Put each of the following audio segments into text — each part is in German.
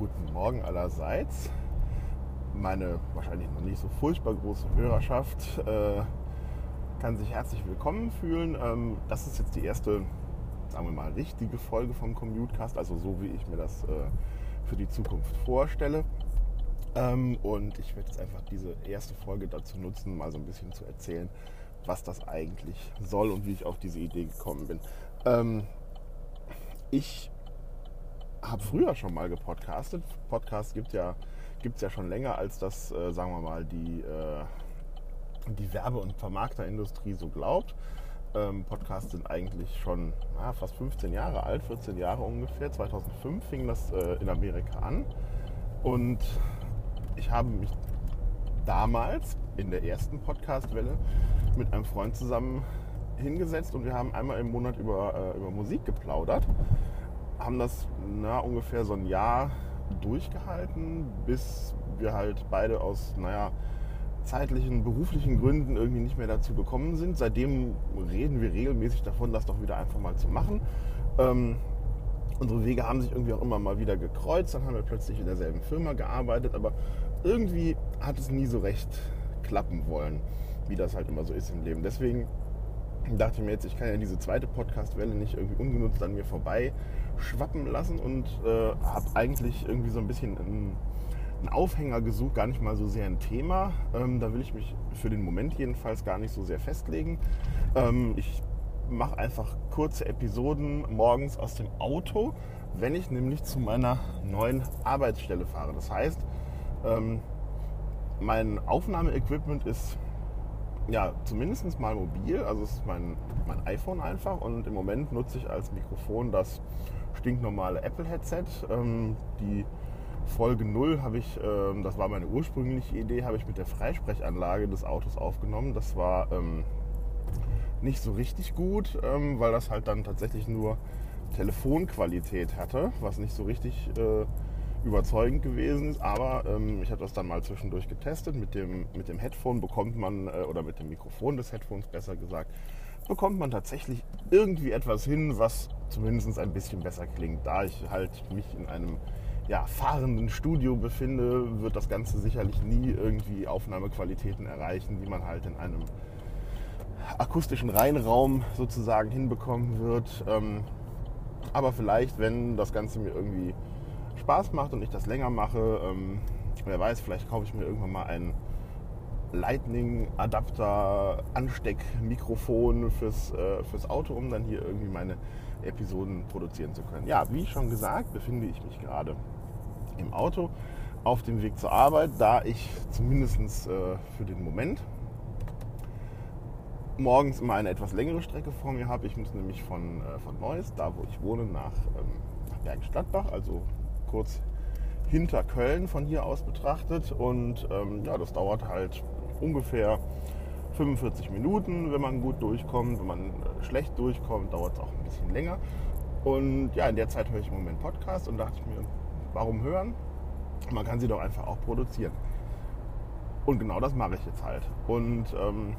guten Morgen allerseits. Meine wahrscheinlich noch nicht so furchtbar große Hörerschaft äh, kann sich herzlich willkommen fühlen. Ähm, das ist jetzt die erste, sagen wir mal, richtige Folge vom Commutecast, also so wie ich mir das äh, für die Zukunft vorstelle. Ähm, und ich werde jetzt einfach diese erste Folge dazu nutzen, mal so ein bisschen zu erzählen, was das eigentlich soll und wie ich auf diese Idee gekommen bin. Ähm, ich habe früher schon mal gepodcastet. Podcast gibt ja es ja schon länger, als das, äh, sagen wir mal, die, äh, die Werbe- und Vermarkterindustrie so glaubt. Ähm, Podcasts sind eigentlich schon na, fast 15 Jahre alt, 14 Jahre ungefähr. 2005 fing das äh, in Amerika an. Und ich habe mich damals in der ersten Podcast-Welle mit einem Freund zusammen hingesetzt und wir haben einmal im Monat über, äh, über Musik geplaudert haben das na, ungefähr so ein Jahr durchgehalten, bis wir halt beide aus, naja, zeitlichen, beruflichen Gründen irgendwie nicht mehr dazu gekommen sind. Seitdem reden wir regelmäßig davon, das doch wieder einfach mal zu machen. Ähm, unsere Wege haben sich irgendwie auch immer mal wieder gekreuzt. Dann haben wir plötzlich in derselben Firma gearbeitet, aber irgendwie hat es nie so recht klappen wollen, wie das halt immer so ist im Leben. Deswegen dachte mir jetzt, ich kann ja diese zweite Podcast-Welle nicht irgendwie ungenutzt an mir vorbei schwappen lassen und äh, habe eigentlich irgendwie so ein bisschen einen, einen, Aufhänger gesucht, gar nicht mal so sehr ein Thema. Ähm, da will ich mich für den Moment jedenfalls gar nicht so sehr festlegen. Ähm, ich mache einfach kurze Episoden morgens aus dem Auto, wenn ich nämlich zu meiner neuen Arbeitsstelle fahre. Das heißt, ähm, mein Aufnahmeequipment ist ja, zumindest mal mobil. Also es ist mein, mein iPhone einfach und im Moment nutze ich als Mikrofon das stinknormale Apple-Headset. Ähm, die Folge 0 habe ich, ähm, das war meine ursprüngliche Idee, habe ich mit der Freisprechanlage des Autos aufgenommen. Das war ähm, nicht so richtig gut, ähm, weil das halt dann tatsächlich nur Telefonqualität hatte, was nicht so richtig äh, überzeugend gewesen ist. Aber ähm, ich habe das dann mal zwischendurch getestet. Mit dem, mit dem Headphone bekommt man, äh, oder mit dem Mikrofon des Headphones besser gesagt, bekommt man tatsächlich irgendwie etwas hin, was zumindest ein bisschen besser klingt. Da ich halt mich in einem ja, fahrenden Studio befinde, wird das Ganze sicherlich nie irgendwie Aufnahmequalitäten erreichen, die man halt in einem akustischen Reinraum sozusagen hinbekommen wird. Ähm, aber vielleicht, wenn das Ganze mir irgendwie Spaß macht und ich das länger mache, ähm, wer weiß, vielleicht kaufe ich mir irgendwann mal einen Lightning-Adapter, Ansteckmikrofon fürs, äh, fürs Auto, um dann hier irgendwie meine Episoden produzieren zu können. Ja, wie schon gesagt, befinde ich mich gerade im Auto auf dem Weg zur Arbeit, da ich zumindest äh, für den Moment morgens immer eine etwas längere Strecke vor mir habe. Ich muss nämlich von, äh, von Neuss, da wo ich wohne, nach, ähm, nach Bergstadtbach, also kurz hinter Köln von hier aus betrachtet. Und ähm, ja, das dauert halt ungefähr 45 Minuten, wenn man gut durchkommt. Wenn man äh, schlecht durchkommt, dauert es auch ein bisschen länger. Und ja, in der Zeit höre ich im Moment Podcast und dachte ich mir, warum hören? Man kann sie doch einfach auch produzieren. Und genau das mache ich jetzt halt. Und ähm,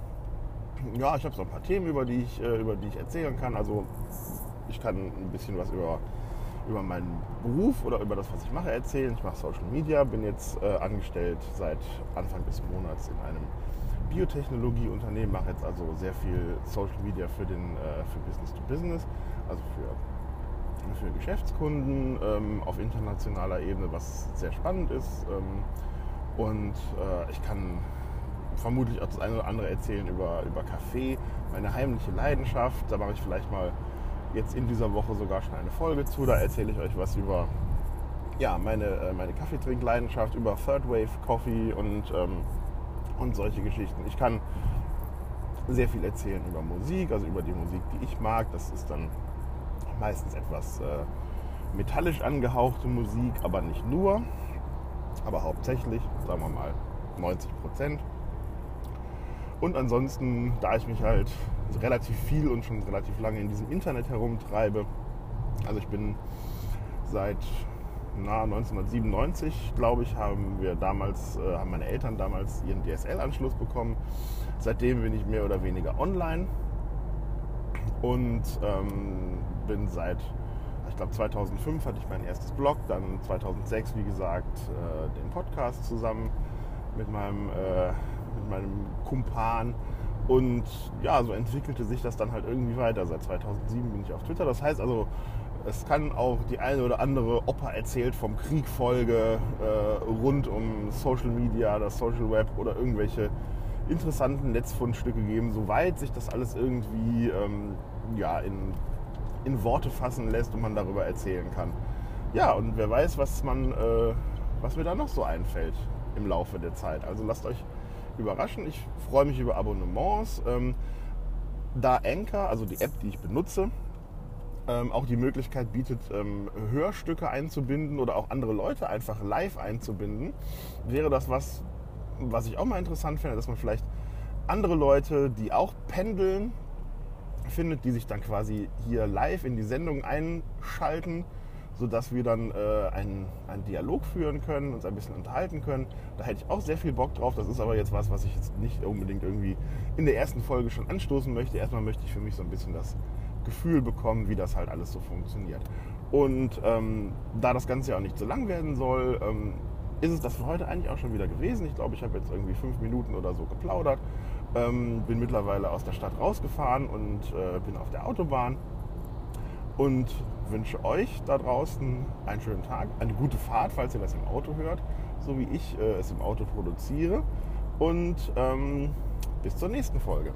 ja, ich habe so ein paar Themen, über die, ich, äh, über die ich erzählen kann. Also ich kann ein bisschen was über über meinen Beruf oder über das, was ich mache, erzählen. Ich mache Social Media, bin jetzt äh, angestellt seit Anfang des Monats in einem Biotechnologieunternehmen, mache jetzt also sehr viel Social Media für, den, äh, für Business to Business, also für, für Geschäftskunden ähm, auf internationaler Ebene, was sehr spannend ist. Ähm, und äh, ich kann vermutlich auch das eine oder andere erzählen über, über Kaffee, meine heimliche Leidenschaft. Da mache ich vielleicht mal jetzt in dieser Woche sogar schon eine Folge zu. Da erzähle ich euch was über ja, meine, äh, meine Kaffeetrinkleidenschaft, über Third Wave Coffee und, ähm, und solche Geschichten. Ich kann sehr viel erzählen über Musik, also über die Musik, die ich mag. Das ist dann meistens etwas äh, metallisch angehauchte Musik, aber nicht nur, aber hauptsächlich, sagen wir mal 90 Prozent. Und ansonsten, da ich mich halt relativ viel und schon relativ lange in diesem Internet herumtreibe, also ich bin seit na, 1997, glaube ich, haben wir damals, äh, haben meine Eltern damals ihren DSL-Anschluss bekommen. Seitdem bin ich mehr oder weniger online und ähm, bin seit, ich glaube 2005 hatte ich mein erstes Blog, dann 2006 wie gesagt äh, den Podcast zusammen mit meinem, äh, mit meinem Kumpan und ja, so entwickelte sich das dann halt irgendwie weiter. Seit 2007 bin ich auf Twitter. Das heißt also, es kann auch die eine oder andere Opa erzählt vom Krieg Folge äh, rund um Social Media, das Social Web oder irgendwelche interessanten Netzfundstücke geben, soweit sich das alles irgendwie ähm, ja, in, in Worte fassen lässt und man darüber erzählen kann. Ja, und wer weiß, was, man, äh, was mir da noch so einfällt im Laufe der Zeit. Also lasst euch überraschen. Ich freue mich über Abonnements. Ähm, da Anchor, also die App, die ich benutze, ähm, auch die Möglichkeit bietet, ähm, Hörstücke einzubinden oder auch andere Leute einfach live einzubinden, wäre das was, was ich auch mal interessant finde, dass man vielleicht andere Leute, die auch pendeln, findet, die sich dann quasi hier live in die Sendung einschalten, sodass wir dann äh, einen, einen Dialog führen können, uns ein bisschen unterhalten können. Da hätte ich auch sehr viel Bock drauf. Das ist aber jetzt was, was ich jetzt nicht unbedingt irgendwie in der ersten Folge schon anstoßen möchte. Erstmal möchte ich für mich so ein bisschen das Gefühl bekommen, wie das halt alles so funktioniert. Und ähm, da das Ganze ja auch nicht so lang werden soll, ähm, ist es das für heute eigentlich auch schon wieder gewesen. Ich glaube, ich habe jetzt irgendwie fünf Minuten oder so geplaudert. Ähm, bin mittlerweile aus der Stadt rausgefahren und äh, bin auf der Autobahn und wünsche euch da draußen einen schönen Tag, eine gute Fahrt, falls ihr das im Auto hört, so wie ich äh, es im Auto produziere. Und ähm, bis zur nächsten Folge.